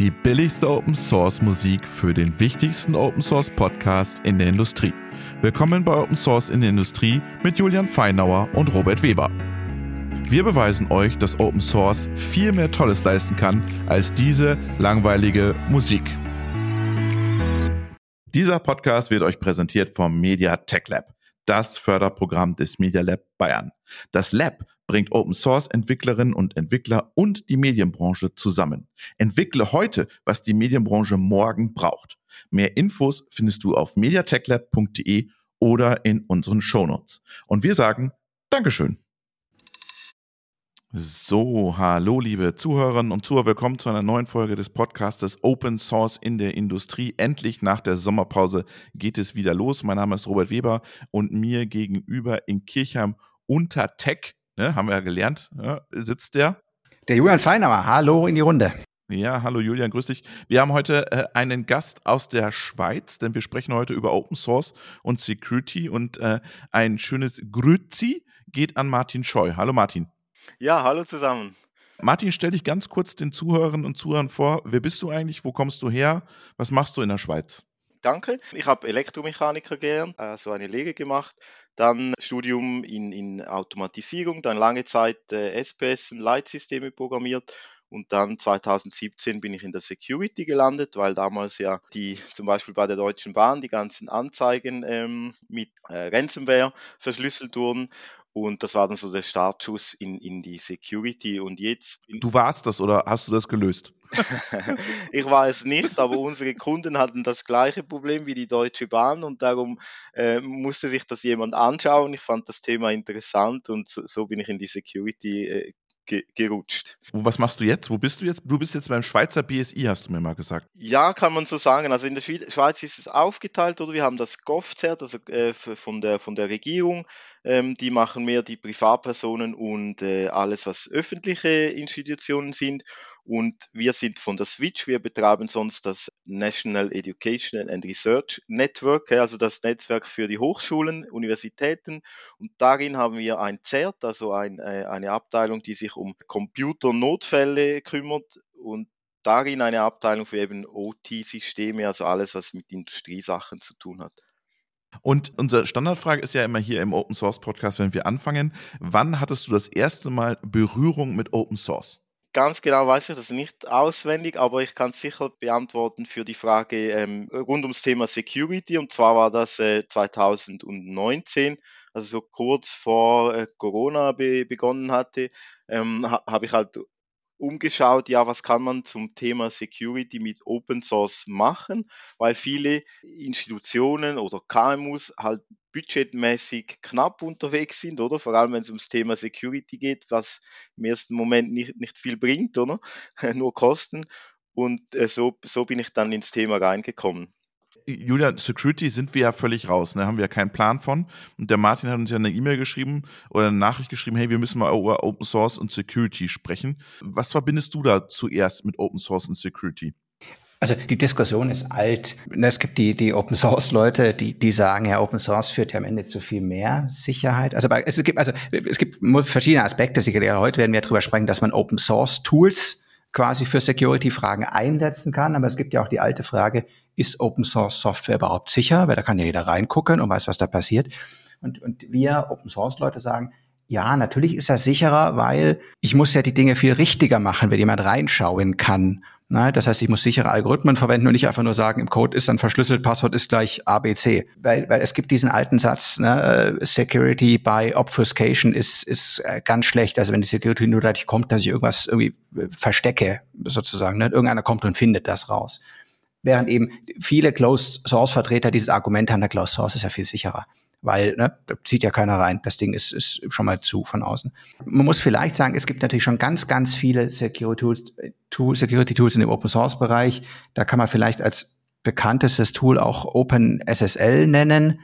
die billigste Open Source Musik für den wichtigsten Open Source Podcast in der Industrie. Willkommen bei Open Source in der Industrie mit Julian Feinauer und Robert Weber. Wir beweisen euch, dass Open Source viel mehr Tolles leisten kann als diese langweilige Musik. Dieser Podcast wird euch präsentiert vom Media Tech Lab, das Förderprogramm des Media Lab Bayern. Das Lab bringt Open Source Entwicklerinnen und Entwickler und die Medienbranche zusammen. Entwickle heute, was die Medienbranche morgen braucht. Mehr Infos findest du auf mediatechlab.de oder in unseren Shownotes. Und wir sagen Dankeschön. So, hallo liebe Zuhörerinnen und Zuhörer, willkommen zu einer neuen Folge des Podcastes Open Source in der Industrie. Endlich nach der Sommerpause geht es wieder los. Mein Name ist Robert Weber und mir gegenüber in Kirchheim unter Tech, ne, haben wir ja gelernt, ja, sitzt der. Der Julian Feinauer, hallo in die Runde. Ja, hallo Julian, grüß dich. Wir haben heute äh, einen Gast aus der Schweiz, denn wir sprechen heute über Open Source und Security und äh, ein schönes Grüzi geht an Martin Scheu. Hallo Martin. Ja, hallo zusammen. Martin, stell dich ganz kurz den Zuhörerinnen und Zuhörern vor. Wer bist du eigentlich? Wo kommst du her? Was machst du in der Schweiz? Danke. Ich habe Elektromechaniker gelernt, also eine Lehre gemacht, dann Studium in, in Automatisierung, dann lange Zeit äh, SPS und Leitsysteme programmiert und dann 2017 bin ich in der Security gelandet, weil damals ja die zum Beispiel bei der Deutschen Bahn die ganzen Anzeigen ähm, mit äh, Ransomware verschlüsselt wurden. Und das war dann so der Startschuss in, in die Security. Und jetzt. Du warst das oder hast du das gelöst? ich war es nicht, aber unsere Kunden hatten das gleiche Problem wie die Deutsche Bahn und darum äh, musste sich das jemand anschauen. Ich fand das Thema interessant und so, so bin ich in die Security äh, ge gerutscht. Und was machst du jetzt? Wo bist du jetzt? Du bist jetzt beim Schweizer BSI, hast du mir mal gesagt. Ja, kann man so sagen. Also in der Schweiz ist es aufgeteilt, oder? Wir haben das GovZert, also äh, von, der, von der Regierung. Ähm, die machen mehr die Privatpersonen und äh, alles, was öffentliche Institutionen sind. Und wir sind von der Switch, wir betreiben sonst das National Education and Research Network, also das Netzwerk für die Hochschulen, Universitäten. Und darin haben wir ein CERT, also ein, äh, eine Abteilung, die sich um Computernotfälle kümmert und darin eine Abteilung für eben OT-Systeme, also alles, was mit Industriesachen zu tun hat. Und unsere Standardfrage ist ja immer hier im Open Source Podcast, wenn wir anfangen, wann hattest du das erste Mal Berührung mit Open Source? Ganz genau weiß ich das nicht auswendig, aber ich kann sicher beantworten für die Frage ähm, rund ums Thema Security. Und zwar war das äh, 2019, also so kurz vor äh, Corona be begonnen hatte, ähm, ha habe ich halt umgeschaut, ja, was kann man zum Thema Security mit Open Source machen, weil viele Institutionen oder KMUs halt budgetmäßig knapp unterwegs sind, oder? Vor allem, wenn es ums Thema Security geht, was im ersten Moment nicht, nicht viel bringt, oder? Nur Kosten. Und äh, so, so bin ich dann ins Thema reingekommen. Julia, Security sind wir ja völlig raus, ne? haben wir ja keinen Plan von. Und der Martin hat uns ja eine E-Mail geschrieben oder eine Nachricht geschrieben, hey, wir müssen mal über Open Source und Security sprechen. Was verbindest du da zuerst mit Open Source und Security? Also die Diskussion ist alt. Es gibt die, die Open Source Leute, die, die sagen, ja, Open Source führt ja am Ende zu viel mehr Sicherheit. Also es gibt, also es gibt verschiedene Aspekte. Sicherlich heute werden wir darüber sprechen, dass man Open Source Tools quasi für Security-Fragen einsetzen kann. Aber es gibt ja auch die alte Frage, ist Open Source Software überhaupt sicher? Weil da kann ja jeder reingucken und weiß, was da passiert. Und, und wir Open Source Leute sagen, ja, natürlich ist das sicherer, weil ich muss ja die Dinge viel richtiger machen, wenn jemand reinschauen kann. Na, das heißt, ich muss sichere Algorithmen verwenden und nicht einfach nur sagen, im Code ist dann verschlüsselt, Passwort ist gleich ABC. Weil, weil es gibt diesen alten Satz, ne, Security by Obfuscation ist, ist äh, ganz schlecht. Also wenn die Security nur dadurch kommt, dass ich irgendwas irgendwie äh, verstecke, sozusagen. Ne? Irgendeiner kommt und findet das raus. Während eben viele Closed Source Vertreter dieses Argument haben, der Closed Source ist ja viel sicherer. Weil, ne, da zieht ja keiner rein. Das Ding ist, ist schon mal zu von außen. Man muss vielleicht sagen, es gibt natürlich schon ganz, ganz viele Security Tools, in dem Open Source Bereich. Da kann man vielleicht als bekanntestes Tool auch OpenSSL nennen.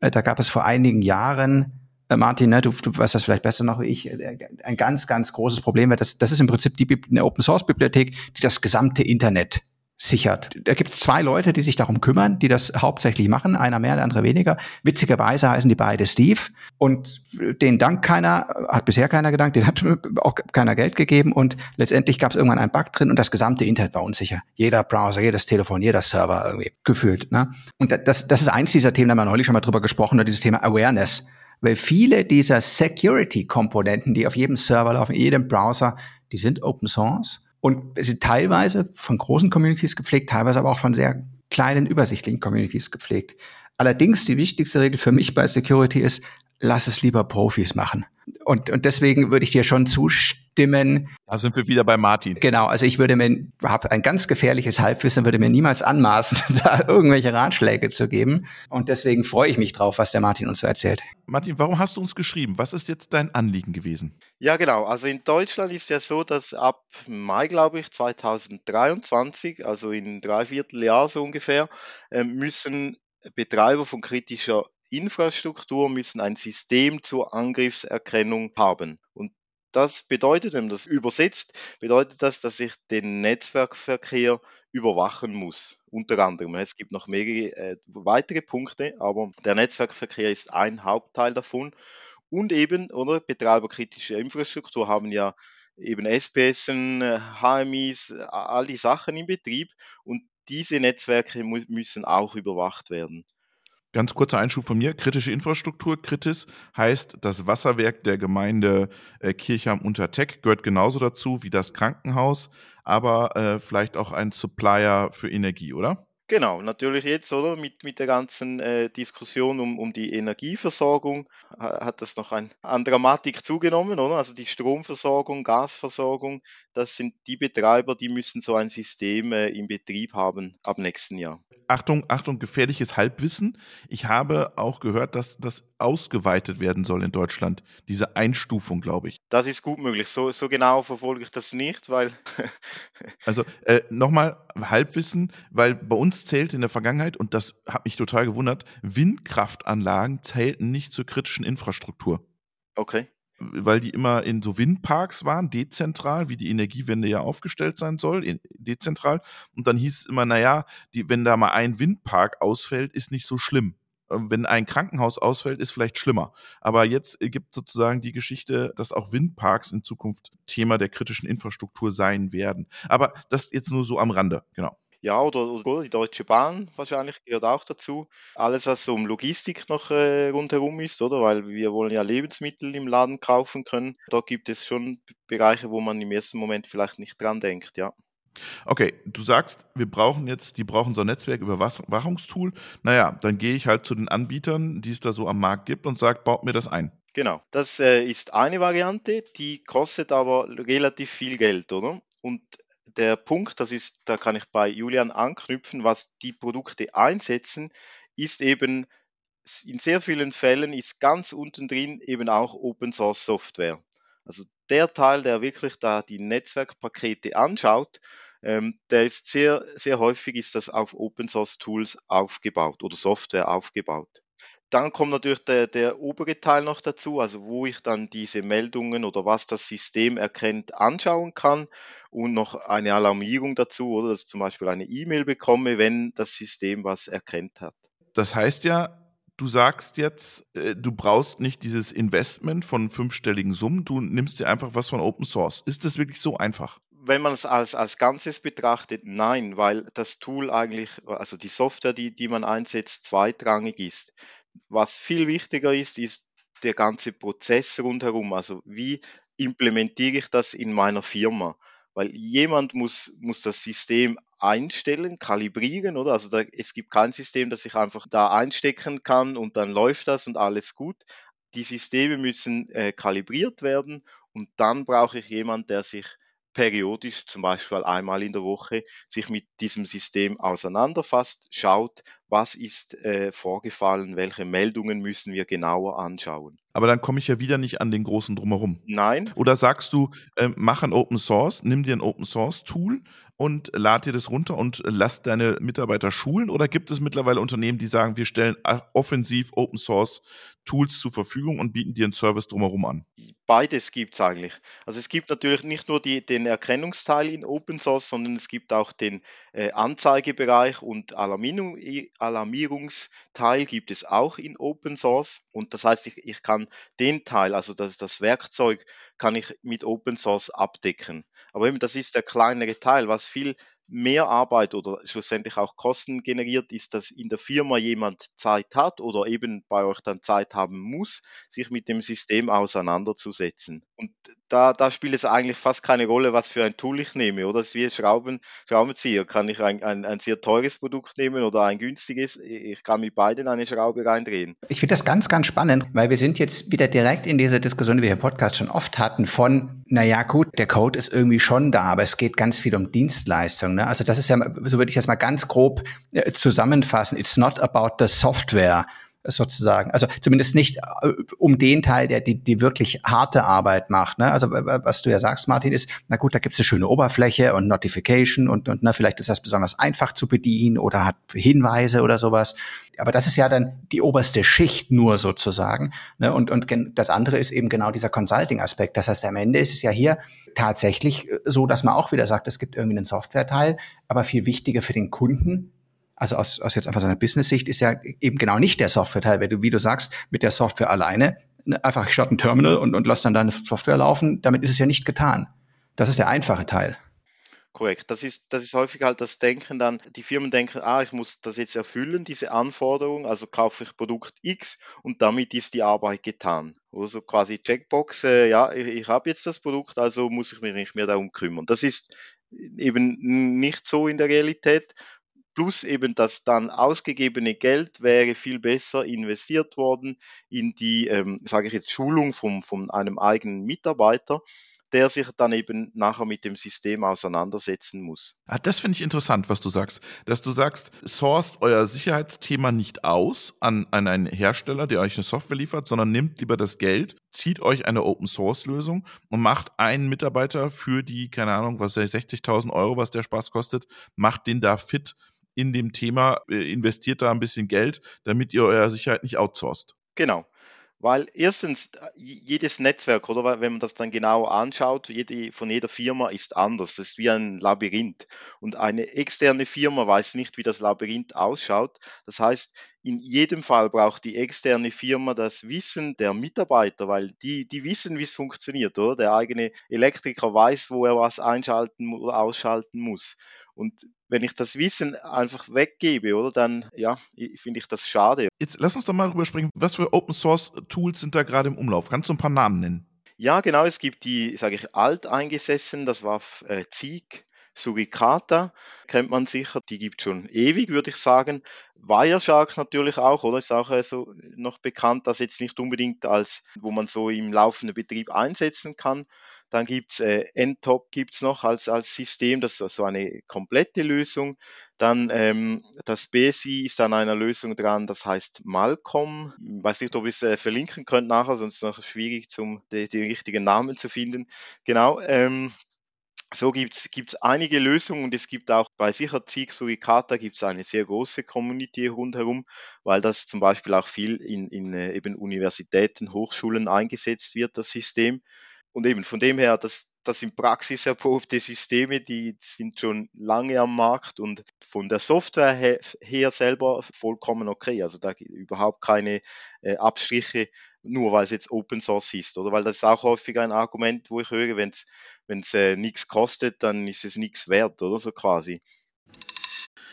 Äh, da gab es vor einigen Jahren äh, Martin, ne, du, du weißt das vielleicht besser noch wie ich, äh, ein ganz, ganz großes Problem. Das, das ist im Prinzip die, eine Open Source Bibliothek, die das gesamte Internet sichert. Da gibt es zwei Leute, die sich darum kümmern, die das hauptsächlich machen, einer mehr, der andere weniger. Witzigerweise heißen die beide Steve und den dank keiner, hat bisher keiner gedankt, den hat auch keiner Geld gegeben und letztendlich gab es irgendwann einen Bug drin und das gesamte Internet war unsicher. Jeder Browser, jedes Telefon, jeder Server irgendwie gefühlt. Ne? Und das, das ist eins dieser Themen, da haben wir neulich schon mal drüber gesprochen, dieses Thema Awareness. Weil viele dieser Security-Komponenten, die auf jedem Server laufen, in jedem Browser, die sind Open Source und sind teilweise von großen Communities gepflegt, teilweise aber auch von sehr kleinen, übersichtlichen Communities gepflegt. Allerdings die wichtigste Regel für mich bei Security ist, lass es lieber Profis machen. Und, und deswegen würde ich dir schon zustimmen. Da sind wir wieder bei Martin. Genau, also ich würde mir, habe ein ganz gefährliches Halbwissen, würde mir niemals anmaßen, da irgendwelche Ratschläge zu geben. Und deswegen freue ich mich drauf, was der Martin uns so erzählt. Martin, warum hast du uns geschrieben? Was ist jetzt dein Anliegen gewesen? Ja, genau. Also in Deutschland ist ja so, dass ab Mai, glaube ich, 2023, also in drei Vierteljahr so ungefähr, ähm, müssen Betreiber von kritischer Infrastruktur müssen ein System zur Angriffserkennung haben. Und das bedeutet, wenn man das übersetzt, bedeutet das, dass ich den Netzwerkverkehr überwachen muss. Unter anderem. Es gibt noch mehrere äh, weitere Punkte, aber der Netzwerkverkehr ist ein Hauptteil davon. Und eben, oder Betreiber kritischer Infrastruktur haben ja eben SPS, HMIs, all die Sachen im Betrieb und diese Netzwerke müssen auch überwacht werden. Ganz kurzer Einschub von mir. Kritische Infrastruktur, Kritis, heißt das Wasserwerk der Gemeinde äh, Kirchheim unter Teck, gehört genauso dazu wie das Krankenhaus, aber äh, vielleicht auch ein Supplier für Energie, oder? Genau, natürlich jetzt, oder? Mit, mit der ganzen äh, Diskussion um, um die Energieversorgung hat das noch ein, an Dramatik zugenommen, oder? Also die Stromversorgung, Gasversorgung, das sind die Betreiber, die müssen so ein System äh, im Betrieb haben ab nächsten Jahr. Achtung, Achtung, gefährliches Halbwissen. Ich habe auch gehört, dass das ausgeweitet werden soll in Deutschland. Diese Einstufung, glaube ich. Das ist gut möglich. So, so genau verfolge ich das nicht, weil. also äh, nochmal Halbwissen, weil bei uns zählt in der Vergangenheit, und das hat mich total gewundert, Windkraftanlagen zählten nicht zur kritischen Infrastruktur. Okay weil die immer in so Windparks waren, dezentral, wie die Energiewende ja aufgestellt sein soll, dezentral. Und dann hieß es immer, naja, die, wenn da mal ein Windpark ausfällt, ist nicht so schlimm. Ähm, wenn ein Krankenhaus ausfällt, ist vielleicht schlimmer. Aber jetzt gibt sozusagen die Geschichte, dass auch Windparks in Zukunft Thema der kritischen Infrastruktur sein werden. Aber das jetzt nur so am Rande, genau. Ja, oder, oder die Deutsche Bahn wahrscheinlich gehört auch dazu. Alles, was um Logistik noch äh, rundherum ist, oder? Weil wir wollen ja Lebensmittel im Laden kaufen können. Da gibt es schon Bereiche, wo man im ersten Moment vielleicht nicht dran denkt, ja. Okay, du sagst, wir brauchen jetzt, die brauchen so ein Netzwerküberwachungstool. Naja, dann gehe ich halt zu den Anbietern, die es da so am Markt gibt und sage, baut mir das ein. Genau, das äh, ist eine Variante, die kostet aber relativ viel Geld, oder? Und der Punkt, das ist, da kann ich bei Julian anknüpfen, was die Produkte einsetzen, ist eben in sehr vielen Fällen ist ganz unten drin eben auch Open Source Software. Also der Teil, der wirklich da die Netzwerkpakete anschaut, ähm, der ist sehr, sehr häufig ist das auf Open Source Tools aufgebaut oder Software aufgebaut. Dann kommt natürlich der, der obere Teil noch dazu, also wo ich dann diese Meldungen oder was das System erkennt anschauen kann und noch eine Alarmierung dazu oder dass ich zum Beispiel eine E-Mail bekomme, wenn das System was erkennt hat. Das heißt ja, du sagst jetzt, äh, du brauchst nicht dieses Investment von fünfstelligen Summen, du nimmst dir einfach was von Open Source. Ist das wirklich so einfach? Wenn man es als, als Ganzes betrachtet, nein, weil das Tool eigentlich, also die Software, die, die man einsetzt, zweitrangig ist. Was viel wichtiger ist, ist der ganze Prozess rundherum. Also wie implementiere ich das in meiner Firma? Weil jemand muss, muss das System einstellen, kalibrieren, oder? Also da, es gibt kein System, das ich einfach da einstecken kann und dann läuft das und alles gut. Die Systeme müssen äh, kalibriert werden und dann brauche ich jemanden, der sich periodisch, zum Beispiel einmal in der Woche, sich mit diesem System auseinanderfasst, schaut, was ist äh, vorgefallen, welche Meldungen müssen wir genauer anschauen. Aber dann komme ich ja wieder nicht an den großen drumherum. Nein. Oder sagst du, äh, mach ein Open Source, nimm dir ein Open Source Tool und lad dir das runter und lass deine Mitarbeiter schulen? Oder gibt es mittlerweile Unternehmen, die sagen, wir stellen offensiv Open Source Tools zur Verfügung und bieten dir einen Service drumherum an? Beides gibt es eigentlich. Also es gibt natürlich nicht nur die, den Erkennungsteil in Open Source, sondern es gibt auch den äh, Anzeigebereich und Alarmierung, Alarmierungsteil gibt es auch in Open Source. Und das heißt, ich, ich kann den Teil, also das, das Werkzeug, kann ich mit Open Source abdecken. Aber eben, das ist der kleinere Teil. Was viel mehr Arbeit oder schlussendlich auch Kosten generiert, ist, dass in der Firma jemand Zeit hat oder eben bei euch dann Zeit haben muss, sich mit dem System auseinanderzusetzen. Und da, da spielt es eigentlich fast keine Rolle, was für ein Tool ich nehme, oder? Es ist wie Schrauben, Schraubenzieher. Kann ich ein, ein, ein sehr teures Produkt nehmen oder ein günstiges? Ich kann mit beiden eine Schraube reindrehen. Ich finde das ganz, ganz spannend, weil wir sind jetzt wieder direkt in dieser Diskussion, die wir im Podcast schon oft hatten, von, naja, gut, der Code ist irgendwie schon da, aber es geht ganz viel um Dienstleistungen. Ne? Also das ist ja, so würde ich das mal ganz grob äh, zusammenfassen. It's not about the software sozusagen. Also zumindest nicht äh, um den Teil, der die, die wirklich harte Arbeit macht. Ne? Also was du ja sagst, Martin, ist, na gut, da gibt es eine schöne Oberfläche und Notification und, und na, vielleicht ist das besonders einfach zu bedienen oder hat Hinweise oder sowas. Aber das ist ja dann die oberste Schicht nur sozusagen. Ne? Und, und das andere ist eben genau dieser Consulting-Aspekt. Das heißt, am Ende ist es ja hier tatsächlich so, dass man auch wieder sagt, es gibt irgendwie einen Software-Teil, aber viel wichtiger für den Kunden also aus, aus jetzt einfach so einer Business-Sicht ist ja eben genau nicht der Software-Teil, weil du, wie du sagst, mit der Software alleine, ne, einfach ich ein Terminal und, und lass dann deine Software laufen, damit ist es ja nicht getan. Das ist der einfache Teil. Korrekt. Das ist, das ist häufig halt das Denken dann, die Firmen denken, ah, ich muss das jetzt erfüllen, diese Anforderung, also kaufe ich Produkt X und damit ist die Arbeit getan. Oder so quasi Checkbox, äh, ja, ich, ich habe jetzt das Produkt, also muss ich mich nicht mehr darum kümmern. Das ist eben nicht so in der Realität plus eben das dann ausgegebene Geld wäre viel besser investiert worden in die, ähm, sage ich jetzt, Schulung von, von einem eigenen Mitarbeiter, der sich dann eben nachher mit dem System auseinandersetzen muss. Ah, das finde ich interessant, was du sagst. Dass du sagst, sourced euer Sicherheitsthema nicht aus an, an einen Hersteller, der euch eine Software liefert, sondern nimmt lieber das Geld, zieht euch eine Open-Source-Lösung und macht einen Mitarbeiter für die, keine Ahnung, was 60.000 Euro, was der Spaß kostet, macht den da fit in dem Thema, äh, investiert da ein bisschen Geld, damit ihr eure Sicherheit nicht outsourced. Genau. Weil erstens, jedes Netzwerk, oder wenn man das dann genau anschaut, jede, von jeder Firma ist anders. Das ist wie ein Labyrinth. Und eine externe Firma weiß nicht, wie das Labyrinth ausschaut. Das heißt, in jedem Fall braucht die externe Firma das Wissen der Mitarbeiter, weil die, die wissen, wie es funktioniert, oder? Der eigene Elektriker weiß, wo er was einschalten oder ausschalten muss. Und wenn ich das Wissen einfach weggebe, oder, dann ja, finde ich das schade. Jetzt lass uns doch mal rüberspringen. Was für Open Source Tools sind da gerade im Umlauf? Kannst du ein paar Namen nennen? Ja, genau. Es gibt die, sage ich, alteingesessen, das war äh, Zieg, Suricata kennt man sicher, die gibt schon ewig, würde ich sagen. Wireshark natürlich auch, oder? Ist auch äh, so noch bekannt, dass jetzt nicht unbedingt als, wo man so im laufenden Betrieb einsetzen kann. Dann gibt's äh, NTOP gibt's noch als, als System, das ist so eine komplette Lösung. Dann ähm, das BSI ist an einer Lösung dran, das heißt Malcolm. Ich weiß nicht, ob ich es äh, verlinken könnt nachher, sonst ist es noch schwierig, zum die, die richtigen Namen zu finden. Genau. Ähm, so gibt es einige Lösungen und es gibt auch bei sicher Sieg Suricata gibt es eine sehr große Community rundherum, weil das zum Beispiel auch viel in, in äh, eben Universitäten, Hochschulen eingesetzt wird, das System. Und eben von dem her, das, das sind praxiserprobte Systeme, die sind schon lange am Markt und von der Software her, her selber vollkommen okay. Also da überhaupt keine äh, Abstriche, nur weil es jetzt Open Source ist, oder? Weil das ist auch häufig ein Argument, wo ich höre, wenn es äh, nichts kostet, dann ist es nichts wert, oder so quasi.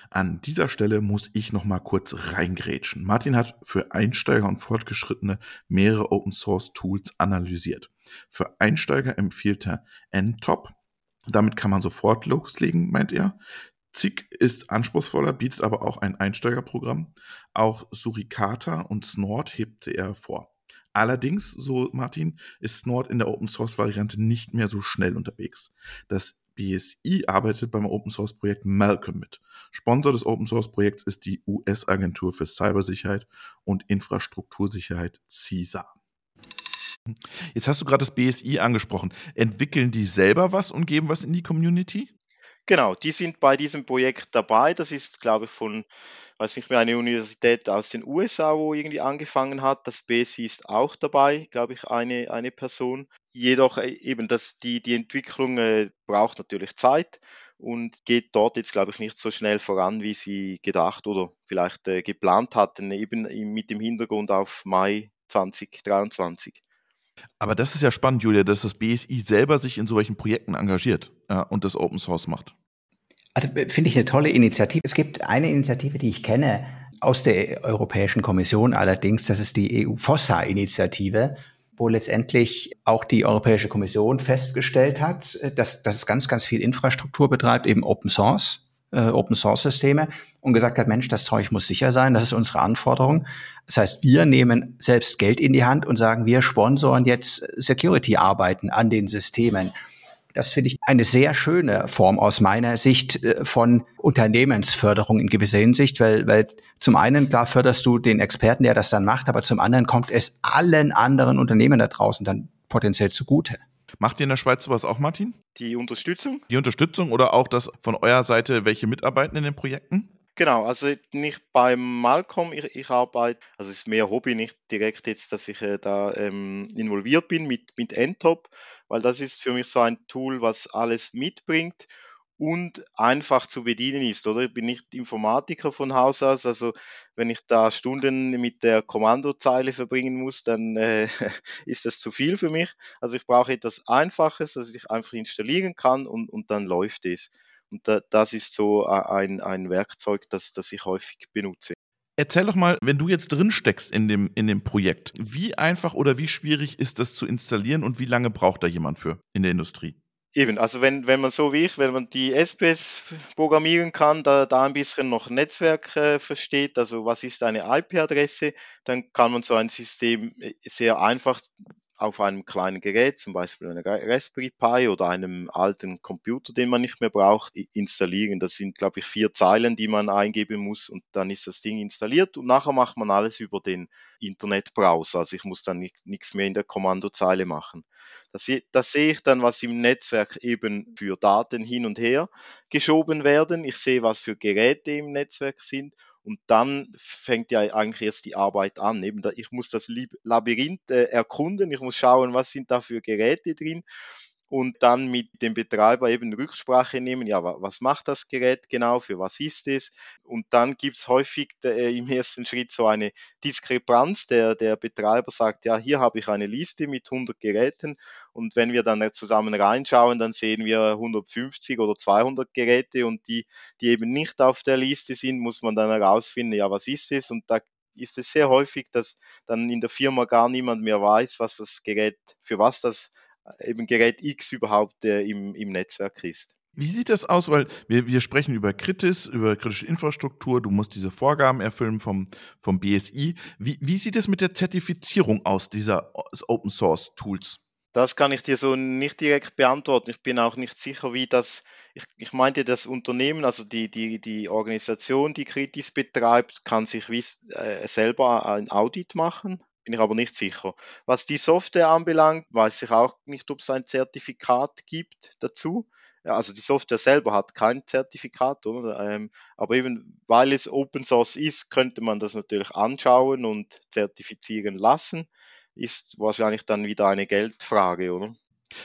An dieser Stelle muss ich noch mal kurz reingrätschen. Martin hat für Einsteiger und Fortgeschrittene mehrere Open Source Tools analysiert. Für Einsteiger empfiehlt er NTOP. Damit kann man sofort loslegen, meint er. ZIG ist anspruchsvoller, bietet aber auch ein Einsteigerprogramm. Auch Suricata und Snort hebte er vor. Allerdings, so Martin, ist Snort in der Open Source Variante nicht mehr so schnell unterwegs. Das BSI arbeitet beim Open Source Projekt Malcolm mit. Sponsor des Open Source Projekts ist die US-Agentur für Cybersicherheit und Infrastruktursicherheit CISA. Jetzt hast du gerade das BSI angesprochen. Entwickeln die selber was und geben was in die Community? Genau, die sind bei diesem Projekt dabei. Das ist, glaube ich, von, weiß nicht mehr, eine Universität aus den USA, wo irgendwie angefangen hat. Das BSI ist auch dabei, glaube ich, eine, eine Person. Jedoch äh, eben, dass die, die Entwicklung äh, braucht natürlich Zeit und geht dort jetzt, glaube ich, nicht so schnell voran, wie sie gedacht oder vielleicht äh, geplant hatten, eben mit dem Hintergrund auf Mai 2023. Aber das ist ja spannend, Julia, dass das BSI selber sich in solchen Projekten engagiert ja, und das Open Source macht. Also äh, finde ich eine tolle Initiative. Es gibt eine Initiative, die ich kenne aus der Europäischen Kommission allerdings, das ist die EU-FOSSA-Initiative, wo letztendlich auch die Europäische Kommission festgestellt hat, äh, dass, dass es ganz, ganz viel Infrastruktur betreibt, eben Open Source, äh, Open Source Systeme und gesagt hat, Mensch, das Zeug muss sicher sein, das ist unsere Anforderung. Das heißt, wir nehmen selbst Geld in die Hand und sagen, wir sponsoren jetzt Security-Arbeiten an den Systemen. Das finde ich eine sehr schöne Form aus meiner Sicht äh, von Unternehmensförderung in gewisser Hinsicht, weil, weil zum einen, klar förderst du den Experten, der das dann macht, aber zum anderen kommt es allen anderen Unternehmen da draußen dann potenziell zugute. Macht ihr in der Schweiz sowas auch, Martin? Die Unterstützung? Die Unterstützung oder auch das von eurer Seite, welche mitarbeiten in den Projekten? Genau, also nicht beim Malcolm, ich, ich arbeite, also es ist mehr Hobby, nicht direkt jetzt, dass ich äh, da ähm, involviert bin mit, mit Entop, weil das ist für mich so ein Tool, was alles mitbringt und einfach zu bedienen ist, oder? Ich bin nicht Informatiker von Haus aus, also wenn ich da Stunden mit der Kommandozeile verbringen muss, dann äh, ist das zu viel für mich. Also ich brauche etwas Einfaches, das ich einfach installieren kann und, und dann läuft es. Und da, das ist so ein, ein Werkzeug, das, das ich häufig benutze. Erzähl doch mal, wenn du jetzt drin steckst in dem, in dem Projekt, wie einfach oder wie schwierig ist das zu installieren und wie lange braucht da jemand für in der Industrie? Eben, also wenn, wenn man so wie ich, wenn man die SPS programmieren kann, da, da ein bisschen noch Netzwerk äh, versteht, also was ist eine IP-Adresse, dann kann man so ein System äh, sehr einfach auf einem kleinen Gerät, zum Beispiel einer Raspberry Pi oder einem alten Computer, den man nicht mehr braucht, installieren. Das sind, glaube ich, vier Zeilen, die man eingeben muss und dann ist das Ding installiert und nachher macht man alles über den Internetbrowser. Also ich muss dann nichts mehr in der Kommandozeile machen. Das sehe ich dann, was im Netzwerk eben für Daten hin und her geschoben werden. Ich sehe, was für Geräte im Netzwerk sind und dann fängt ja eigentlich erst die Arbeit an. Eben da, ich muss das Labyrinth äh, erkunden, ich muss schauen, was sind da für Geräte drin und dann mit dem Betreiber eben Rücksprache nehmen, ja, was macht das Gerät genau, für was ist es? Und dann gibt es häufig äh, im ersten Schritt so eine Diskrepanz. Der, der Betreiber sagt, ja, hier habe ich eine Liste mit 100 Geräten und wenn wir dann zusammen reinschauen, dann sehen wir 150 oder 200 Geräte und die, die eben nicht auf der Liste sind, muss man dann herausfinden, ja, was ist es? Und da ist es sehr häufig, dass dann in der Firma gar niemand mehr weiß, was das Gerät, für was das eben Gerät X überhaupt äh, im, im Netzwerk ist. Wie sieht das aus? Weil wir, wir sprechen über Kritis, über kritische Infrastruktur. Du musst diese Vorgaben erfüllen vom, vom BSI. Wie, wie sieht es mit der Zertifizierung aus dieser Open Source Tools? Das kann ich dir so nicht direkt beantworten. Ich bin auch nicht sicher, wie das, ich, ich meinte, das Unternehmen, also die, die, die Organisation, die Kritis betreibt, kann sich wie, äh, selber ein Audit machen bin ich aber nicht sicher. Was die Software anbelangt, weiß ich auch nicht, ob es ein Zertifikat gibt dazu. Ja, also die Software selber hat kein Zertifikat? Ähm, aber eben weil es Open Source ist, könnte man das natürlich anschauen und zertifizieren lassen. Ist wahrscheinlich dann wieder eine Geldfrage, oder?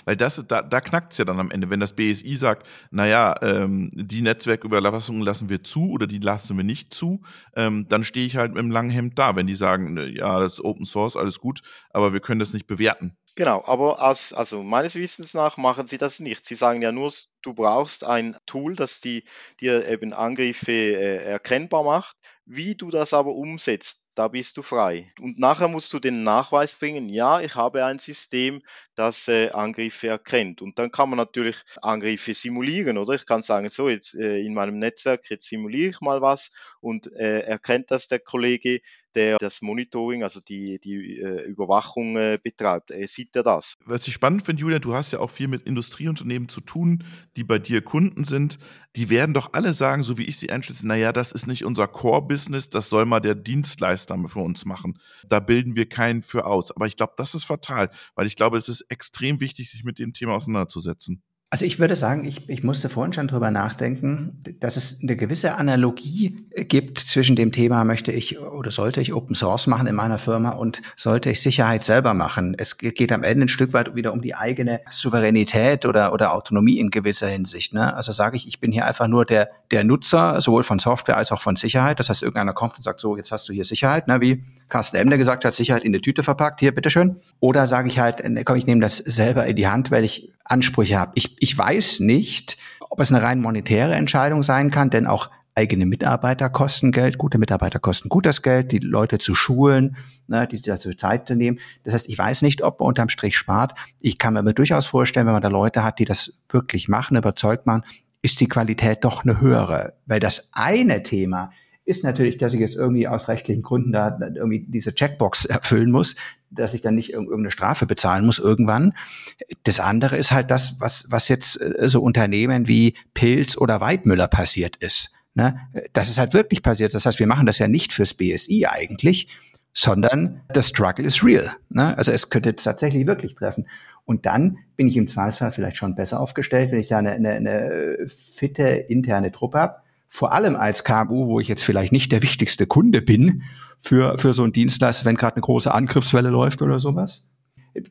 Weil das, da, da knackt es ja dann am Ende, wenn das BSI sagt, naja, ähm, die Netzwerküberlassungen lassen wir zu oder die lassen wir nicht zu, ähm, dann stehe ich halt mit einem langen Hemd da, wenn die sagen, ne, ja, das ist Open Source, alles gut, aber wir können das nicht bewerten. Genau, aber aus, also meines Wissens nach machen sie das nicht. Sie sagen ja nur, du brauchst ein Tool, das die, dir eben Angriffe äh, erkennbar macht. Wie du das aber umsetzt, da bist du frei. Und nachher musst du den Nachweis bringen, ja, ich habe ein System, das äh, Angriffe erkennt. Und dann kann man natürlich Angriffe simulieren, oder? Ich kann sagen, so, jetzt äh, in meinem Netzwerk, jetzt simuliere ich mal was und äh, erkennt das der Kollege, der das Monitoring, also die, die äh, Überwachung äh, betreibt. Sieht er das? Was ich spannend finde, Julia, du hast ja auch viel mit Industrieunternehmen zu tun, die bei dir Kunden sind. Die werden doch alle sagen, so wie ich sie einschätze, naja, das ist nicht unser Core-Business, das soll mal der Dienstleister für uns machen. Da bilden wir keinen für aus. Aber ich glaube, das ist fatal, weil ich glaube, es ist extrem wichtig, sich mit dem Thema auseinanderzusetzen. Also ich würde sagen, ich, ich musste vorhin schon drüber nachdenken, dass es eine gewisse Analogie gibt zwischen dem Thema, möchte ich oder sollte ich Open Source machen in meiner Firma und sollte ich Sicherheit selber machen. Es geht am Ende ein Stück weit wieder um die eigene Souveränität oder, oder Autonomie in gewisser Hinsicht. Ne? Also sage ich, ich bin hier einfach nur der, der Nutzer, sowohl von Software als auch von Sicherheit. Das heißt, irgendeiner kommt und sagt, so, jetzt hast du hier Sicherheit, ne? wie Carsten Emler gesagt hat, Sicherheit in eine Tüte verpackt, hier, bitteschön. Oder sage ich halt, komm, ich nehme das selber in die Hand, weil ich Ansprüche habe. Ich, ich weiß nicht, ob es eine rein monetäre Entscheidung sein kann, denn auch eigene Mitarbeiter kosten Geld, gute Mitarbeiter kosten gutes Geld, die Leute zu schulen, ne, die dazu Zeit nehmen. Das heißt, ich weiß nicht, ob man unterm Strich spart. Ich kann mir durchaus vorstellen, wenn man da Leute hat, die das wirklich machen, überzeugt man, ist die Qualität doch eine höhere. Weil das eine Thema ist natürlich, dass ich jetzt irgendwie aus rechtlichen Gründen da irgendwie diese Checkbox erfüllen muss, dass ich dann nicht irgendeine Strafe bezahlen muss irgendwann. Das andere ist halt das, was, was jetzt äh, so Unternehmen wie Pilz oder Weidmüller passiert ist. Ne? Das ist halt wirklich passiert. Das heißt, wir machen das ja nicht fürs BSI eigentlich, sondern the struggle is real. Ne? Also es könnte tatsächlich wirklich treffen. Und dann bin ich im Zweifelsfall vielleicht schon besser aufgestellt, wenn ich da eine, eine, eine fitte interne Truppe habe vor allem als KMU, wo ich jetzt vielleicht nicht der wichtigste Kunde bin für, für so einen Dienstleister, wenn gerade eine große Angriffswelle läuft oder sowas.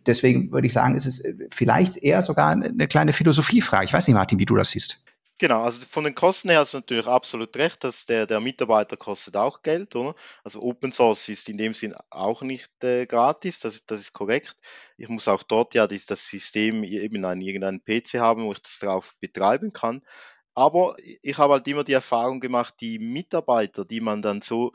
Deswegen würde ich sagen, ist es vielleicht eher sogar eine kleine Philosophiefrage. Ich weiß nicht, Martin, wie du das siehst. Genau, also von den Kosten her hast du natürlich absolut recht, dass der, der Mitarbeiter kostet auch Geld, oder? Also Open Source ist in dem Sinn auch nicht äh, gratis, das, das ist korrekt. Ich muss auch dort ja das, das System eben einen irgendeinen PC haben, wo ich das drauf betreiben kann. Aber ich habe halt immer die Erfahrung gemacht, die Mitarbeiter, die man dann so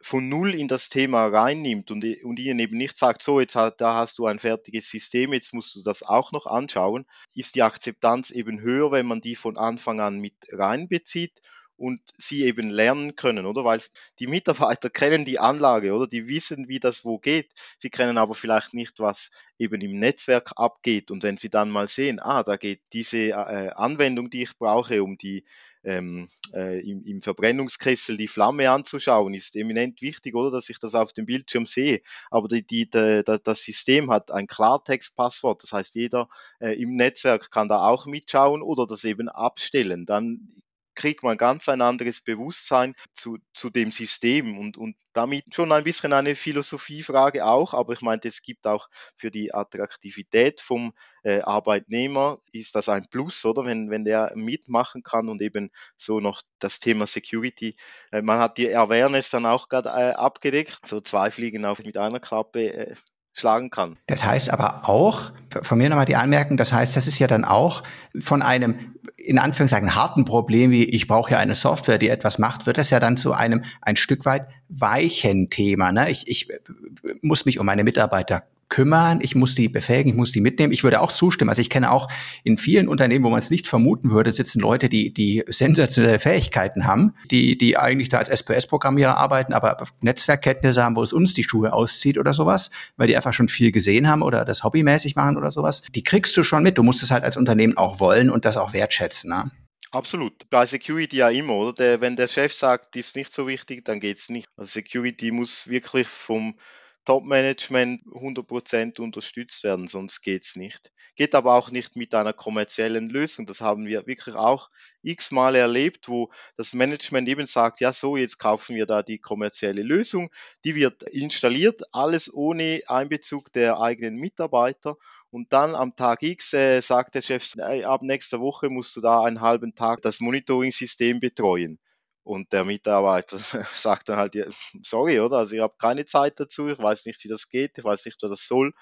von null in das Thema reinnimmt und, und ihnen eben nicht sagt, so, jetzt hat, da hast du ein fertiges System, jetzt musst du das auch noch anschauen, ist die Akzeptanz eben höher, wenn man die von Anfang an mit reinbezieht und sie eben lernen können, oder? Weil die Mitarbeiter kennen die Anlage, oder? Die wissen, wie das wo geht. Sie kennen aber vielleicht nicht, was eben im Netzwerk abgeht. Und wenn sie dann mal sehen, ah, da geht diese äh, Anwendung, die ich brauche, um die ähm, äh, im, im Verbrennungskessel die Flamme anzuschauen, ist eminent wichtig, oder, dass ich das auf dem Bildschirm sehe. Aber die, die, die, das System hat ein Klartext-Passwort, das heißt, jeder äh, im Netzwerk kann da auch mitschauen oder das eben abstellen. Dann kriegt man ganz ein anderes Bewusstsein zu, zu dem System und, und damit schon ein bisschen eine Philosophiefrage auch, aber ich meinte, es gibt auch für die Attraktivität vom äh, Arbeitnehmer ist das ein Plus, oder? Wenn, wenn der mitmachen kann und eben so noch das Thema Security. Äh, man hat die Awareness dann auch gerade äh, abgedeckt, so zwei Fliegen auch mit einer Klappe äh, schlagen kann. Das heißt aber auch, von mir nochmal die Anmerkung, das heißt, das ist ja dann auch von einem in Anführungszeichen harten Problem wie ich brauche ja eine Software, die etwas macht, wird das ja dann zu einem ein Stück weit weichen Thema. Ne? Ich, ich muss mich um meine Mitarbeiter kümmern, ich muss die befähigen, ich muss die mitnehmen. Ich würde auch zustimmen. Also ich kenne auch in vielen Unternehmen, wo man es nicht vermuten würde, sitzen Leute, die die sensationelle Fähigkeiten haben, die die eigentlich da als SPS-Programmierer arbeiten, aber Netzwerkkenntnisse haben, wo es uns die Schuhe auszieht oder sowas, weil die einfach schon viel gesehen haben oder das hobbymäßig machen oder sowas. Die kriegst du schon mit. Du musst es halt als Unternehmen auch wollen und das auch wertschätzen. Ne? Absolut. Bei Security ja immer, oder? Der, wenn der Chef sagt, ist nicht so wichtig, dann geht's nicht. Also Security muss wirklich vom Top-Management 100% unterstützt werden, sonst geht's nicht. Geht aber auch nicht mit einer kommerziellen Lösung. Das haben wir wirklich auch x-mal erlebt, wo das Management eben sagt, ja so, jetzt kaufen wir da die kommerzielle Lösung, die wird installiert, alles ohne Einbezug der eigenen Mitarbeiter und dann am Tag X äh, sagt der Chef, ab nächster Woche musst du da einen halben Tag das Monitoring-System betreuen. Und der Mitarbeiter sagt dann halt, sorry, oder? Also ich habe keine Zeit dazu, ich weiß nicht, wie das geht, ich weiß nicht, wie das soll.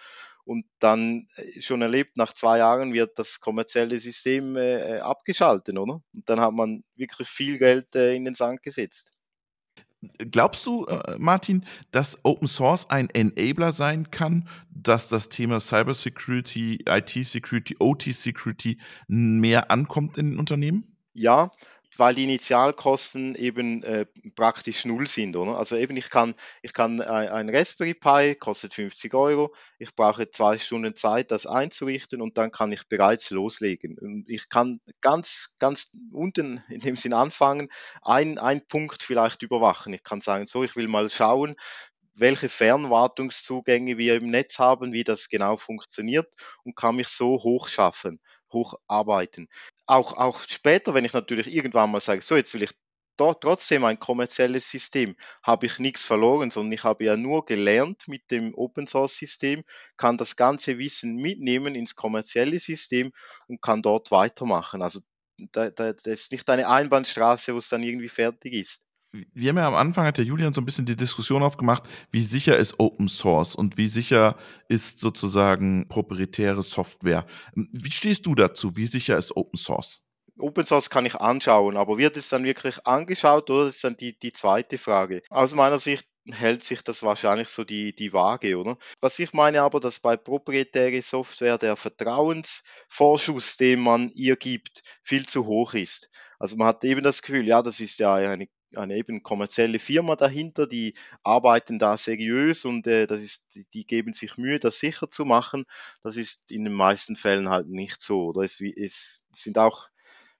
Und dann äh, schon erlebt, nach zwei Jahren wird das kommerzielle System äh, abgeschaltet, oder? Und dann hat man wirklich viel Geld äh, in den Sand gesetzt. Glaubst du, äh, Martin, dass Open Source ein Enabler sein kann, dass das Thema Cybersecurity, IT-Security, OT-Security mehr ankommt in den Unternehmen? Ja, weil die Initialkosten eben äh, praktisch null sind. Oder? Also eben ich kann, ich kann ein, ein Raspberry Pi, kostet 50 Euro, ich brauche zwei Stunden Zeit, das einzurichten und dann kann ich bereits loslegen. Und ich kann ganz, ganz unten in dem Sinn anfangen, ein, ein Punkt vielleicht überwachen. Ich kann sagen, so, ich will mal schauen, welche Fernwartungszugänge wir im Netz haben, wie das genau funktioniert und kann mich so hochschaffen. hocharbeiten. Auch, auch später, wenn ich natürlich irgendwann mal sage, so jetzt will ich dort trotzdem ein kommerzielles System, habe ich nichts verloren, sondern ich habe ja nur gelernt mit dem Open Source System, kann das ganze Wissen mitnehmen ins kommerzielle System und kann dort weitermachen. Also da, da, das ist nicht eine Einbahnstraße, wo es dann irgendwie fertig ist. Wir haben ja am Anfang hat der Julian so ein bisschen die Diskussion aufgemacht, wie sicher ist Open Source und wie sicher ist sozusagen proprietäre Software. Wie stehst du dazu? Wie sicher ist Open Source? Open Source kann ich anschauen, aber wird es dann wirklich angeschaut oder ist dann die, die zweite Frage? Aus meiner Sicht hält sich das wahrscheinlich so die, die Waage, oder? Was ich meine aber, dass bei proprietäre Software der Vertrauensvorschuss, den man ihr gibt, viel zu hoch ist. Also man hat eben das Gefühl, ja, das ist ja eine eine eben kommerzielle Firma dahinter, die arbeiten da seriös und äh, das ist, die geben sich Mühe, das sicher zu machen. Das ist in den meisten Fällen halt nicht so. Oder es, es sind auch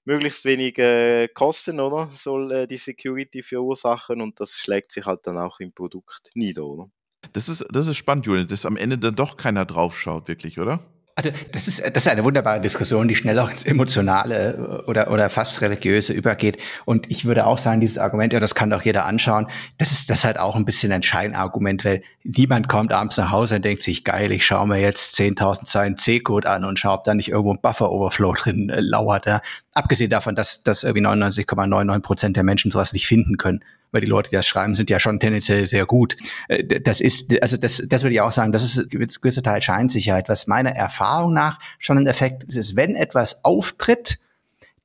möglichst wenige Kosten, oder? Soll äh, die Security verursachen und das schlägt sich halt dann auch im Produkt nieder, oder? Das ist, das ist spannend, Julian, dass am Ende dann doch keiner draufschaut, wirklich, oder? Also das ist, das ist eine wunderbare Diskussion, die schnell auch ins Emotionale oder, oder fast Religiöse übergeht. Und ich würde auch sagen, dieses Argument, ja, das kann doch jeder anschauen, das ist das ist halt auch ein bisschen ein Scheinargument, weil niemand kommt abends nach Hause und denkt sich, geil, ich schaue mir jetzt 10.000 Zeilen C-Code an und schaue, ob da nicht irgendwo ein Buffer-Overflow drin äh, lauert. Ja. Abgesehen davon, dass, dass irgendwie 99,99 Prozent der Menschen sowas nicht finden können weil die Leute, die das schreiben, sind ja schon tendenziell sehr gut. Äh, das ist, also das, das würde ich auch sagen, das ist ein gewisser Teil Scheinsicherheit. Was meiner Erfahrung nach schon ein Effekt ist, wenn etwas auftritt,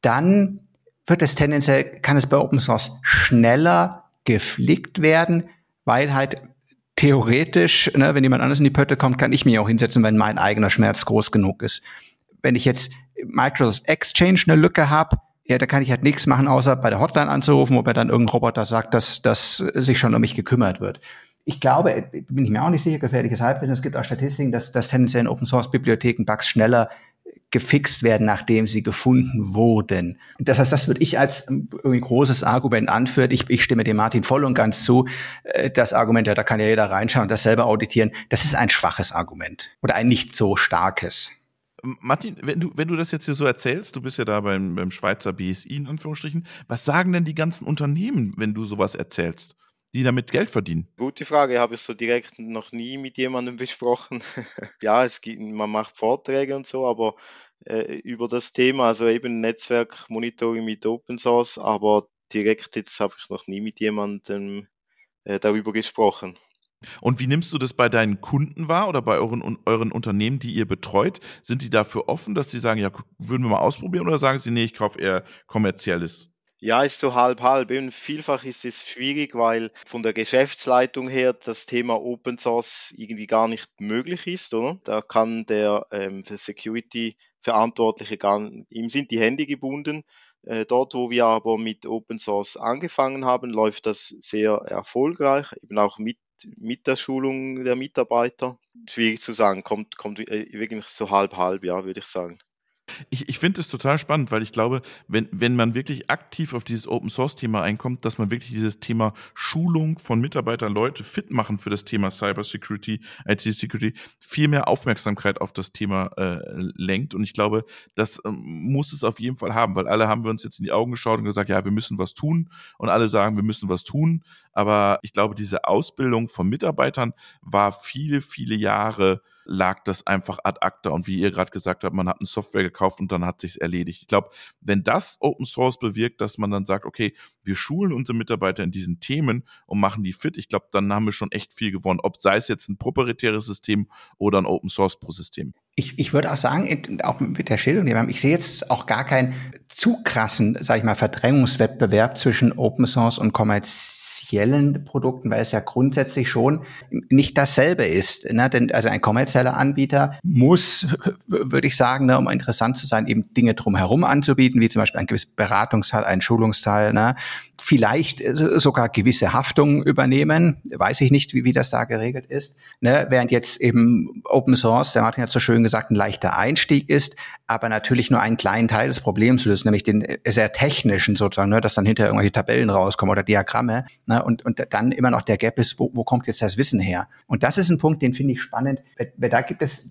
dann wird es tendenziell, kann es bei Open Source schneller geflickt werden, weil halt theoretisch, ne, wenn jemand anders in die Pötte kommt, kann ich mich auch hinsetzen, wenn mein eigener Schmerz groß genug ist. Wenn ich jetzt Microsoft Exchange eine Lücke habe, ja, da kann ich halt nichts machen, außer bei der Hotline anzurufen, wo mir dann irgendein Roboter sagt, dass, dass sich schon um mich gekümmert wird. Ich glaube, bin ich mir auch nicht sicher, gefährliches Halbwissen. Es gibt auch Statistiken, dass, dass tendenziell in Open Source Bibliotheken Bugs schneller gefixt werden, nachdem sie gefunden wurden. Das heißt, das würde ich als irgendwie großes Argument anführen. Ich, ich stimme dem Martin voll und ganz zu. Äh, das Argument, ja, da kann ja jeder reinschauen und das selber auditieren, das ist ein schwaches Argument oder ein nicht so starkes. Martin, wenn du, wenn du das jetzt hier so erzählst, du bist ja da beim, beim Schweizer BSI in Anführungsstrichen, was sagen denn die ganzen Unternehmen, wenn du sowas erzählst, die damit Geld verdienen? Gute Frage, habe ich so direkt noch nie mit jemandem besprochen. ja, es gibt, man macht Vorträge und so, aber äh, über das Thema, also eben Netzwerkmonitoring mit Open Source, aber direkt jetzt habe ich noch nie mit jemandem äh, darüber gesprochen. Und wie nimmst du das bei deinen Kunden wahr oder bei euren, euren Unternehmen, die ihr betreut? Sind die dafür offen, dass die sagen, ja, würden wir mal ausprobieren oder sagen sie, nee, ich kaufe eher kommerzielles? Ja, ist so halb halb. Eben vielfach ist es schwierig, weil von der Geschäftsleitung her das Thema Open Source irgendwie gar nicht möglich ist, oder? Da kann der ähm, für Security Verantwortliche gar, ihm sind die Hände gebunden. Äh, dort, wo wir aber mit Open Source angefangen haben, läuft das sehr erfolgreich, eben auch mit mit der Schulung der Mitarbeiter? Schwierig zu sagen, kommt, kommt äh, wirklich so halb halb, ja, würde ich sagen. Ich, ich finde es total spannend, weil ich glaube, wenn, wenn man wirklich aktiv auf dieses Open Source Thema einkommt, dass man wirklich dieses Thema Schulung von Mitarbeitern, Leute fit machen für das Thema Cyber Security, IT Security, viel mehr Aufmerksamkeit auf das Thema äh, lenkt. Und ich glaube, das ähm, muss es auf jeden Fall haben, weil alle haben wir uns jetzt in die Augen geschaut und gesagt, ja, wir müssen was tun. Und alle sagen, wir müssen was tun. Aber ich glaube, diese Ausbildung von Mitarbeitern war viele, viele Jahre lag das einfach ad acta. Und wie ihr gerade gesagt habt, man hat eine Software gekauft und dann hat sich's erledigt. Ich glaube, wenn das Open Source bewirkt, dass man dann sagt, okay, wir schulen unsere Mitarbeiter in diesen Themen und machen die fit, ich glaube, dann haben wir schon echt viel gewonnen. Ob sei es jetzt ein proprietäres System oder ein Open Source Pro System. Ich, ich würde auch sagen, auch mit der Schilderung, die wir haben, ich sehe jetzt auch gar keinen zu krassen, sage ich mal, Verdrängungswettbewerb zwischen Open Source und kommerziellen Produkten, weil es ja grundsätzlich schon nicht dasselbe ist. Ne? Denn also ein kommerzieller Anbieter muss, würde ich sagen, ne, um interessant zu sein, eben Dinge drumherum anzubieten, wie zum Beispiel ein gewisses Beratungsteil, ein Schulungsteil, ne? Vielleicht sogar gewisse Haftungen übernehmen. Weiß ich nicht, wie, wie das da geregelt ist. Ne? Während jetzt eben Open Source, der Martin hat so schön gesagt, ein leichter Einstieg ist, aber natürlich nur einen kleinen Teil des Problems löst, nämlich den sehr technischen sozusagen, ne? dass dann hinterher irgendwelche Tabellen rauskommen oder Diagramme. Ne? Und, und dann immer noch der Gap ist, wo, wo kommt jetzt das Wissen her? Und das ist ein Punkt, den finde ich spannend. Da gibt es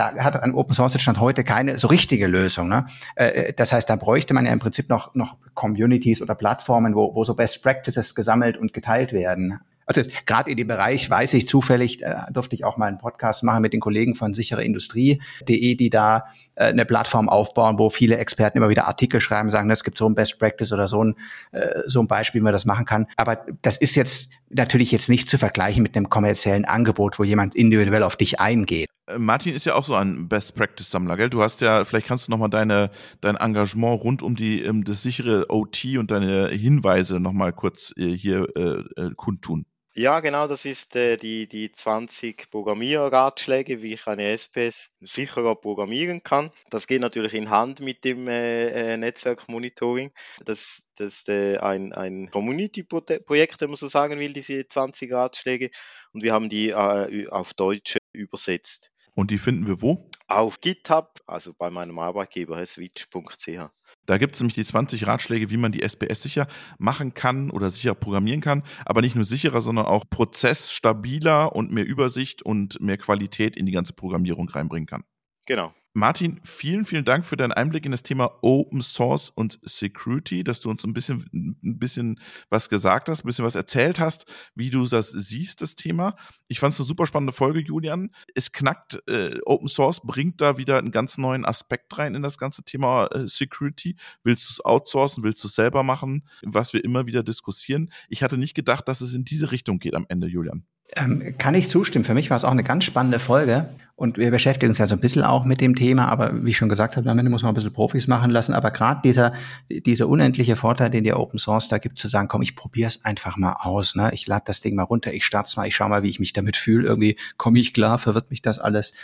da hat ein Open Source Stand heute keine so richtige Lösung. Ne? Äh, das heißt, da bräuchte man ja im Prinzip noch, noch Communities oder Plattformen, wo, wo so Best Practices gesammelt und geteilt werden. Also gerade in dem Bereich weiß ich zufällig, äh, durfte ich auch mal einen Podcast machen mit den Kollegen von sichere Industrie.de, die da äh, eine Plattform aufbauen, wo viele Experten immer wieder Artikel schreiben, sagen, es gibt so ein Best Practice oder so ein, äh, so ein Beispiel, wie man das machen kann. Aber das ist jetzt natürlich jetzt nicht zu vergleichen mit einem kommerziellen Angebot, wo jemand individuell auf dich eingeht. Martin ist ja auch so ein Best Practice Sammler, gell? Du hast ja, vielleicht kannst du nochmal deine, dein Engagement rund um die, um das sichere OT und deine Hinweise nochmal kurz äh, hier äh, äh, kundtun. Ja, genau, das ist äh, die, die 20 Programmierratschläge, wie ich eine SPS sicherer programmieren kann. Das geht natürlich in Hand mit dem äh, äh Netzwerkmonitoring. Das, das ist äh, ein, ein Community-Projekt, wenn man so sagen will, diese 20 Ratschläge. Und wir haben die auf Deutsch übersetzt. Und die finden wir wo? Auf GitHub, also bei meinem Arbeitgeber switch.ch. Da gibt es nämlich die 20 Ratschläge, wie man die SPS sicher machen kann oder sicher programmieren kann, aber nicht nur sicherer, sondern auch prozessstabiler und mehr Übersicht und mehr Qualität in die ganze Programmierung reinbringen kann. Genau. Martin, vielen, vielen Dank für deinen Einblick in das Thema Open Source und Security, dass du uns ein bisschen, ein bisschen was gesagt hast, ein bisschen was erzählt hast, wie du das siehst, das Thema. Ich fand es eine super spannende Folge, Julian. Es knackt, äh, Open Source bringt da wieder einen ganz neuen Aspekt rein in das ganze Thema äh, Security. Willst du es outsourcen, willst du es selber machen, was wir immer wieder diskutieren. Ich hatte nicht gedacht, dass es in diese Richtung geht am Ende, Julian. Ähm, kann ich zustimmen. Für mich war es auch eine ganz spannende Folge. Und wir beschäftigen uns ja so ein bisschen auch mit dem Thema, aber wie ich schon gesagt habe, am Ende muss man ein bisschen Profis machen lassen. Aber gerade dieser, dieser unendliche Vorteil, den der Open Source da gibt, zu sagen, komm, ich probiere es einfach mal aus. Ne? Ich lade das Ding mal runter, ich starte mal, ich schaue mal, wie ich mich damit fühle. Irgendwie komme ich klar, verwirrt mich das alles.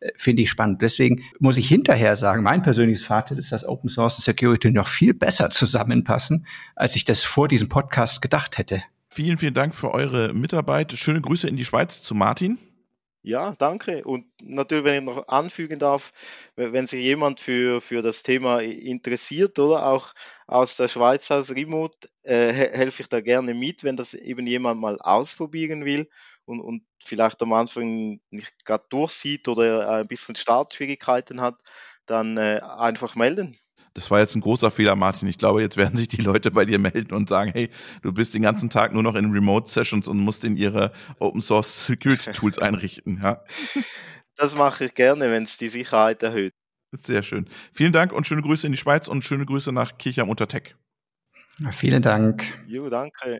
Äh, finde ich spannend. Deswegen muss ich hinterher sagen, mein persönliches Fazit ist, dass Open Source und Security noch viel besser zusammenpassen, als ich das vor diesem Podcast gedacht hätte. Vielen, vielen Dank für eure Mitarbeit. Schöne Grüße in die Schweiz zu Martin. Ja, danke. Und natürlich, wenn ich noch anfügen darf, wenn sich jemand für, für das Thema interessiert oder auch aus der Schweiz aus Remote, äh, helfe ich da gerne mit, wenn das eben jemand mal ausprobieren will und, und vielleicht am Anfang nicht gerade durchsieht oder ein bisschen Startschwierigkeiten hat, dann äh, einfach melden das war jetzt ein großer Fehler, Martin. Ich glaube, jetzt werden sich die Leute bei dir melden und sagen, hey, du bist den ganzen Tag nur noch in Remote Sessions und musst in ihre Open Source Security Tools einrichten. Ja. Das mache ich gerne, wenn es die Sicherheit erhöht. Sehr schön. Vielen Dank und schöne Grüße in die Schweiz und schöne Grüße nach Kirchheim unter Tech. Vielen Dank. Jo, danke.